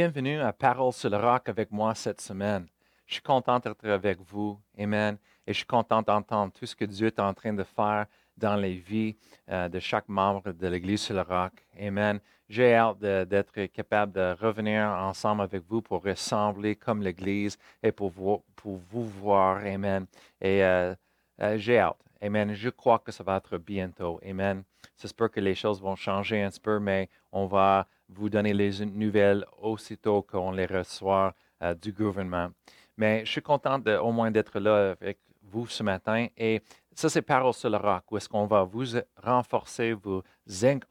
Bienvenue à Parole sur le roc avec moi cette semaine. Je suis content d'être avec vous. Amen. Et je suis content d'entendre tout ce que Dieu est en train de faire dans les vies euh, de chaque membre de l'Église sur le roc. Amen. J'ai hâte d'être capable de revenir ensemble avec vous pour ressembler comme l'Église et pour vous, pour vous voir. Amen. Et euh, euh, j'ai hâte. Amen. Je crois que ça va être bientôt. Amen. J'espère que les choses vont changer un peu, mais on va vous donner les nouvelles aussitôt qu'on les reçoit euh, du gouvernement. Mais je suis content de, au moins d'être là avec vous ce matin. Et ça, c'est Parole sur le roc, où est-ce qu'on va vous renforcer, vous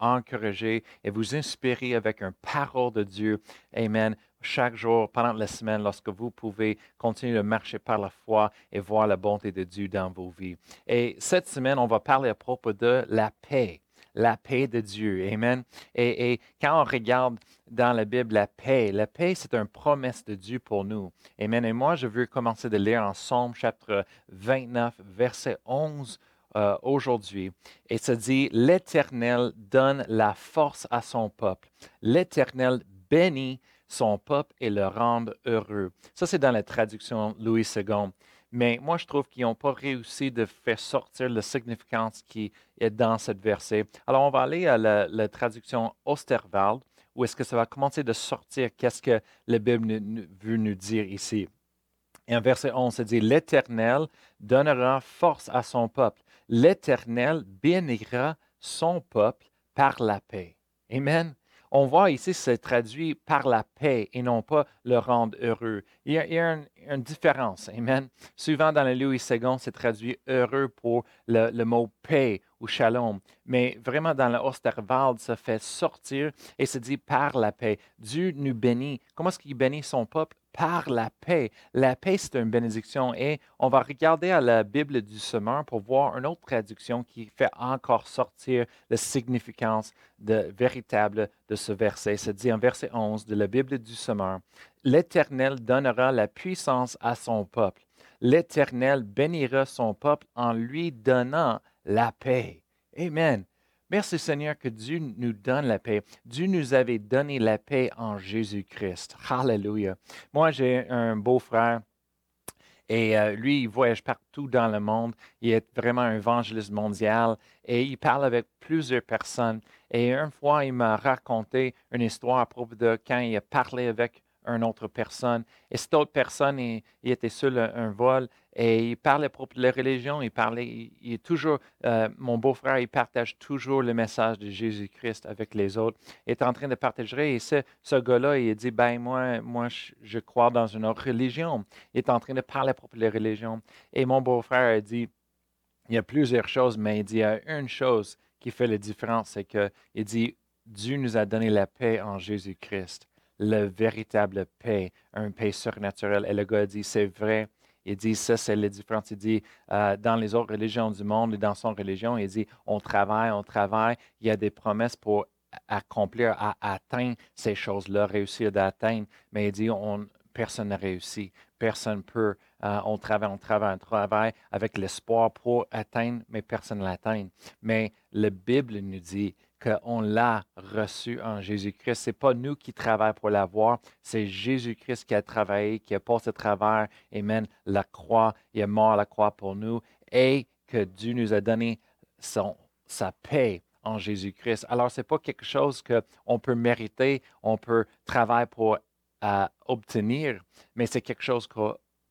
encourager et vous inspirer avec une parole de Dieu. Amen. Chaque jour, pendant la semaine, lorsque vous pouvez continuer de marcher par la foi et voir la bonté de Dieu dans vos vies. Et cette semaine, on va parler à propos de la paix la paix de Dieu. Amen. Et, quand on regarde dans la Bible la paix, la paix, c'est une promesse de Dieu pour nous. Amen. Et moi, je veux commencer de lire en Somme chapitre 29, verset 11 euh, aujourd'hui. Et ça dit, l'Éternel donne la force à son peuple. L'Éternel bénit son peuple et le rend heureux. Ça, c'est dans la traduction Louis II. Mais moi, je trouve qu'ils n'ont pas réussi de faire sortir la significance qui est dans cette verset. Alors, on va aller à la, traduction Osterwald, où est-ce que ça va commencer de sortir qu'est-ce que la Bible veut nous dire ici. Et en verset 11, ça dit, L'Éternel donnera force à son peuple. L'Éternel bénira son peuple par la paix. Amen on voit ici, c'est traduit par la paix et non pas le rendre heureux. Il y a, une, différence. Amen. Souvent dans le Louis II, c'est traduit heureux pour le, mot paix ou shalom. Mais vraiment dans le Osterwald, ça fait sortir et se dit par la paix. Dieu nous bénit. Comment est-ce qu'il bénit son peuple? Par la paix. La paix, c'est une bénédiction. Et on va regarder à la Bible du semeur pour voir une autre traduction qui fait encore sortir la significance de, véritable de ce verset. C'est dit en verset 11 de la Bible du semeur, L'Éternel donnera la puissance à son peuple. L'Éternel bénira son peuple en lui donnant la paix. Amen. Merci Seigneur que Dieu nous donne la paix. Dieu nous avait donné la paix en Jésus-Christ. Hallelujah. Moi, j'ai un beau-frère. Et euh, lui, il voyage partout dans le monde. Il est vraiment un évangéliste mondial et il parle avec plusieurs personnes. Et une fois, il m'a raconté une histoire à propos de quand il a parlé avec une autre personne. Et cette autre personne, il, était sur un vol et il parlait de la religion. Il parlait, il, est toujours, euh, mon beau-frère, il partage toujours le message de Jésus-Christ avec les autres. Il est en train de partager. Et ce, ce gars-là, il dit, ben moi, moi, je, crois dans une autre religion. Il est en train de parler de la religion. Et mon beau-frère a dit, il y a plusieurs choses, mais il dit, il y a une chose qui fait la différence, c'est que il dit, Dieu nous a donné la paix en Jésus-Christ la véritable paix, un paix surnaturel. Et le gars dit, c'est vrai. Il dit, ça, c'est la différence. Il dit, euh, dans les autres religions du monde et dans son religion, il dit, on travaille, on travaille. Il y a des promesses pour accomplir, à atteindre ces choses-là, réussir d'atteindre. Mais il dit, on, personne n'a réussi. Personne peut. Euh, on travaille, on travaille, on travaille avec l'espoir pour atteindre, mais personne ne l'atteint. Mais la Bible nous dit qu'on l'a reçu en Jésus-Christ. Ce n'est pas nous qui travaillons pour l'avoir, c'est Jésus-Christ qui a travaillé, qui a passé à travers, Amen, la croix, il est mort à la croix pour nous, et que Dieu nous a donné sa paix en Jésus-Christ. Alors, ce n'est pas quelque chose qu'on peut mériter, on peut travailler pour obtenir, mais c'est quelque chose qui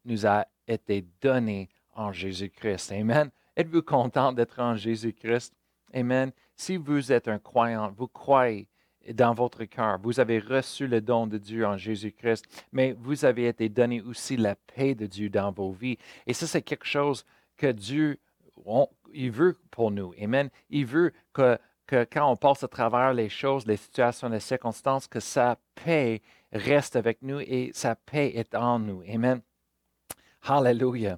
nous a été donné en Jésus-Christ. Amen. Êtes-vous content d'être en Jésus-Christ? Amen. Si vous êtes un croyant, vous croyez dans votre cœur, vous avez reçu le don de Dieu en Jésus-Christ, mais vous avez été donné aussi la paix de Dieu dans vos vies. Et ça, c'est quelque chose que Dieu, veut pour nous. Amen. Il veut que, quand on passe à travers les choses, les situations, les circonstances, que sa paix reste avec nous et sa paix est en nous. Amen. Hallelujah.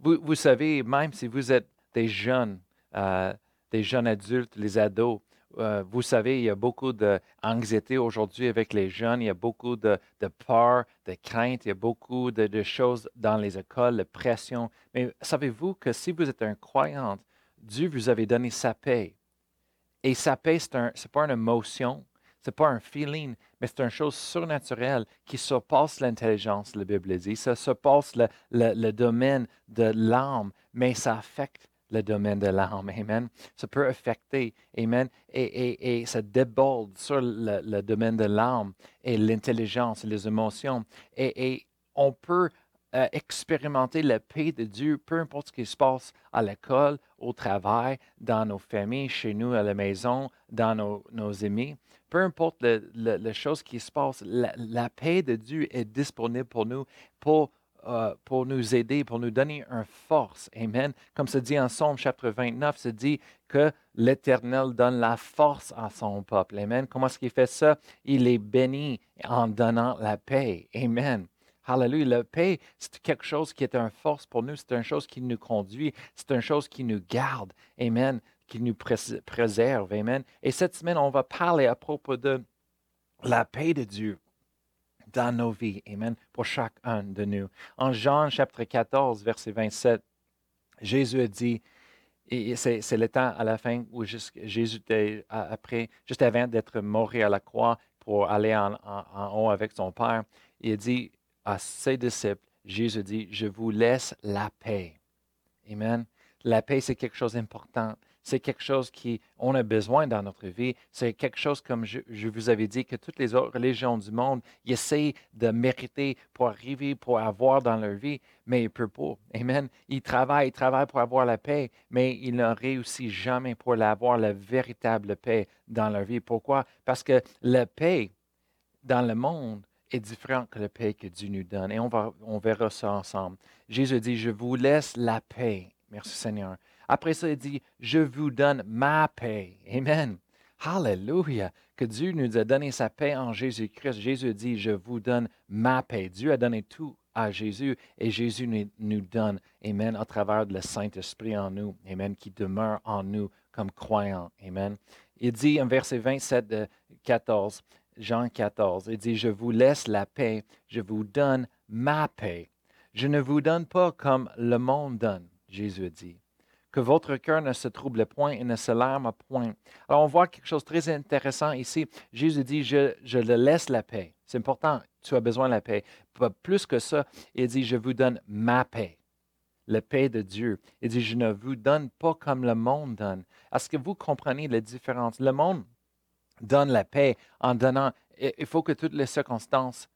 Vous, vous savez, même si vous êtes des jeunes, euh, des jeunes adultes, les ados. Euh, vous savez, il y a beaucoup d'anxiété aujourd'hui avec les jeunes, il y a beaucoup de, peur, de crainte, il y a beaucoup de, choses dans les écoles, de pression. Mais savez-vous que si vous êtes un croyant, Dieu vous avait donné sa paix. Et sa paix, ce n'est pas une émotion, Ce n'est pas un feeling, mais c'est une chose surnaturelle qui surpasse l'intelligence, la Bible dit. Ça surpasse le, le, domaine de l'âme, mais ça affecte le domaine de l'âme. Amen. Ça peut affecter. Amen. Et, et, et ça déborde sur le, le domaine de l'âme et l'intelligence et les émotions. Et, on peut euh, expérimenter la paix de Dieu, peu importe ce qui se passe à l'école, au travail, dans nos familles, chez nous, à la maison, dans nos, nos amis. Peu importe les choses qui se passent, la, paix de Dieu est disponible pour nous, pour, pour nous aider, pour nous donner une force. Amen. Comme se dit en Somme chapitre 29, se dit que l'Éternel donne la force à son peuple. Amen. Comment est-ce qu'il fait ça? Il est béni en donnant la paix. Amen. Hallelujah. La paix, c'est quelque chose qui est une force pour nous. C'est une chose qui nous conduit. C'est une chose qui nous garde. Amen. Qui nous préserve. Amen. Et cette semaine, on va parler à propos de la paix de Dieu dans nos vies. Amen. Pour chacun de nous. En Jean chapitre 14, verset 27, Jésus a dit, et c'est le temps à la fin où Jésus était après, juste avant d'être mort à la croix pour aller en, haut avec son Père, il dit, à ses disciples, Jésus dit, je vous laisse la paix. Amen. La paix, c'est quelque chose d'important. C'est quelque chose qu'on a besoin dans notre vie. C'est quelque chose, comme je, vous avais dit, que toutes les autres religions du monde essaient de mériter pour arriver, pour avoir dans leur vie, mais ils ne peuvent pas. Amen. Ils travaillent, ils travaillent pour avoir la paix, mais ils ne réussissent jamais pour avoir la véritable paix dans leur vie. Pourquoi? Parce que la paix dans le monde est différent que la paix que Dieu nous donne. Et on, va, on verra ça ensemble. Jésus dit, je vous laisse la paix. Merci Seigneur. Après ça, il dit, je vous donne ma paix. Amen. Hallelujah. Que Dieu nous a donné sa paix en Jésus-Christ. Jésus dit, je vous donne ma paix. Dieu a donné tout à Jésus et Jésus nous, donne, Amen, à travers le Saint-Esprit en nous, Amen, qui demeure en nous comme croyants. Amen. Il dit en verset 27 de 14, Jean 14. Il dit, je vous laisse la paix, je vous donne ma paix. Je ne vous donne pas comme le monde donne, Jésus dit. Que votre cœur ne se trouble point et ne se larme point. Alors on voit quelque chose de très intéressant ici. Jésus dit, je, le laisse la paix. C'est important, tu as besoin de la paix. Plus que ça, il dit, je vous donne ma paix la paix de Dieu. Il dit, je ne vous donne pas comme le monde donne. Est-ce que vous comprenez la différence? Le monde donne la paix en donnant, il faut que toutes les circonstances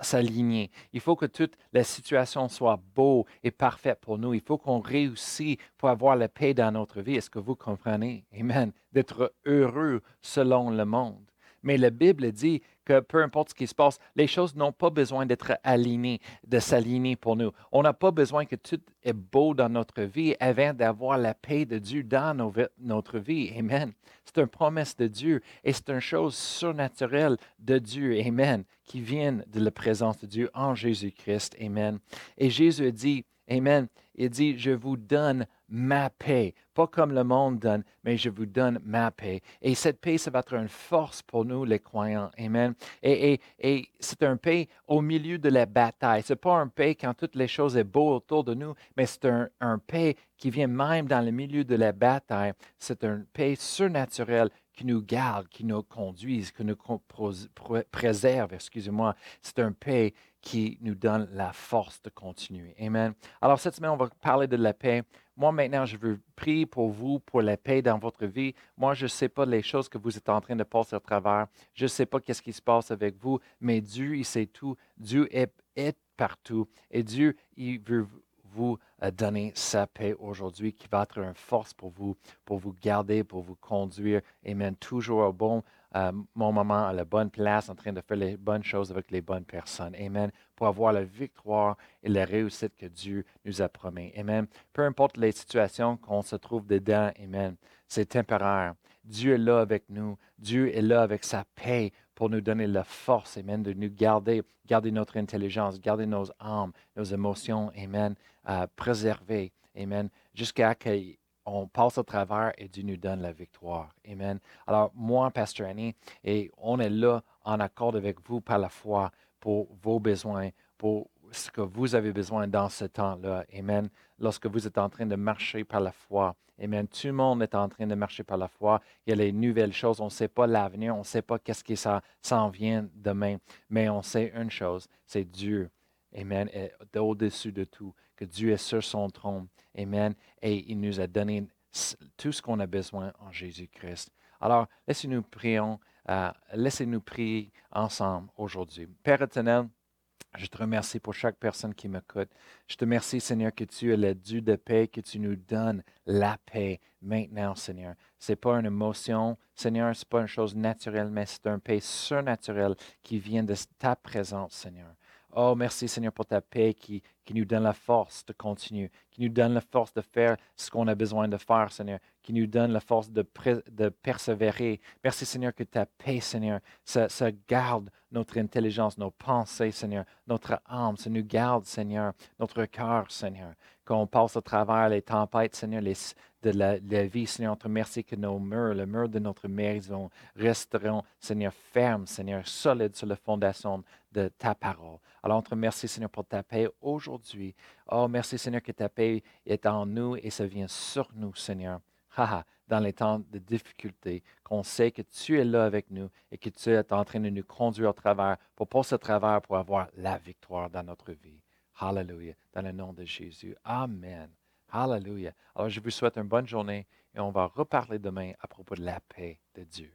s'alignent. Il faut que toute la situation soit beau et parfaite pour nous. Il faut qu'on réussisse pour avoir la paix dans notre vie. Est-ce que vous comprenez? Amen. D'être heureux selon le monde. Mais la Bible dit que peu importe ce qui se passe, les choses n'ont pas besoin d'être alignées, de s'aligner pour nous. On n'a pas besoin que tout est beau dans notre vie avant d'avoir la paix de Dieu dans notre vie. Amen. C'est une promesse de Dieu et c'est une chose surnaturelle de Dieu. Amen. Qui vient de la présence de Dieu en Jésus-Christ. Amen. Et Jésus dit, Amen. Il dit, je vous donne ma paix. Pas comme le monde donne, mais je vous donne ma paix. Et cette paix, ça va être une force pour nous, les croyants. Amen. Et, c'est un paix au milieu de la bataille. Ce n'est pas un paix quand toutes les choses sont beaux autour de nous, mais c'est un, un paix qui vient même dans le milieu de la bataille. C'est un paix surnaturel qui nous garde, qui nous conduise, qui nous préserve, excusez-moi. C'est un paix qui nous donne la force de continuer. Amen. Alors, cette semaine, on va parler de la paix. Moi, maintenant, je veux prier pour vous, pour la paix dans votre vie. Moi, je ne sais pas les choses que vous êtes en train de passer à travers. Je ne sais pas qu'est-ce qui se passe avec vous, mais Dieu, il sait tout. Dieu est, est partout. Et Dieu, il veut vous euh, donner sa paix aujourd'hui, qui va être une force pour vous, pour vous garder, pour vous conduire. Amen. Toujours au bon euh, moment, à la bonne place, en train de faire les bonnes choses avec les bonnes personnes. Amen. Pour avoir la victoire et la réussite que Dieu nous a promis. Amen. Peu importe les situations qu'on se trouve dedans, Amen. C'est temporaire. Dieu est là avec nous. Dieu est là avec sa paix pour nous donner la force, Amen, de nous garder, garder notre intelligence, garder nos âmes, nos émotions, Amen, préserver, Amen, jusqu'à ce qu'on passe au travers et Dieu nous donne la victoire. Amen. Alors, moi, Pasteur Annie, et on est là en accord avec vous par la foi pour vos besoins, pour ce que vous avez besoin dans ce temps-là. Amen. Lorsque vous êtes en train de marcher par la foi. Amen. Tout le monde est en train de marcher par la foi. Il y a les nouvelles choses. On ne sait pas l'avenir. On ne sait pas qu'est-ce qui s'en vient demain. Mais on sait une chose, c'est Dieu. Amen. Est au-dessus de tout. Que Dieu est sur son trône. Amen. Et il nous a donné tout ce qu'on a besoin en Jésus-Christ. Alors, laissez-nous prions. Euh, laissez-nous prier ensemble aujourd'hui. Père éternel, je te remercie pour chaque personne qui m'écoute. Je te remercie, Seigneur, que tu es le Dieu de paix, que tu nous donnes la paix maintenant, Seigneur. Ce n'est pas une émotion, Seigneur, ce n'est pas une chose naturelle, mais c'est un paix surnaturel qui vient de ta présence, Seigneur. Oh, merci Seigneur pour ta paix qui, qui nous donne la force de continuer, qui nous donne la force de faire ce qu'on a besoin de faire, Seigneur, qui nous donne la force de, persévérer. Merci Seigneur que ta paix, Seigneur, ça, garde notre intelligence, nos pensées, Seigneur, notre âme, ça nous garde, Seigneur, notre cœur, Seigneur. Quand on passe à travers les tempêtes, Seigneur, les, de la, vie, Seigneur, on te remercie que nos murs, le mur de notre maison resteront, Seigneur, fermes, Seigneur, solides sur la fondation de ta parole. Alors, on te remercie, Seigneur, pour ta paix aujourd'hui. Oh, merci, Seigneur, que ta paix est en nous et ça vient sur nous, Seigneur. dans les temps de difficulté, qu'on sait que tu es là avec nous et que tu es en train de nous conduire au travers pour passer au travers pour avoir la victoire dans notre vie. Hallelujah. Dans le nom de Jésus. Amen. Hallelujah. Alors, je vous souhaite une bonne journée et on va reparler demain à propos de la paix de Dieu.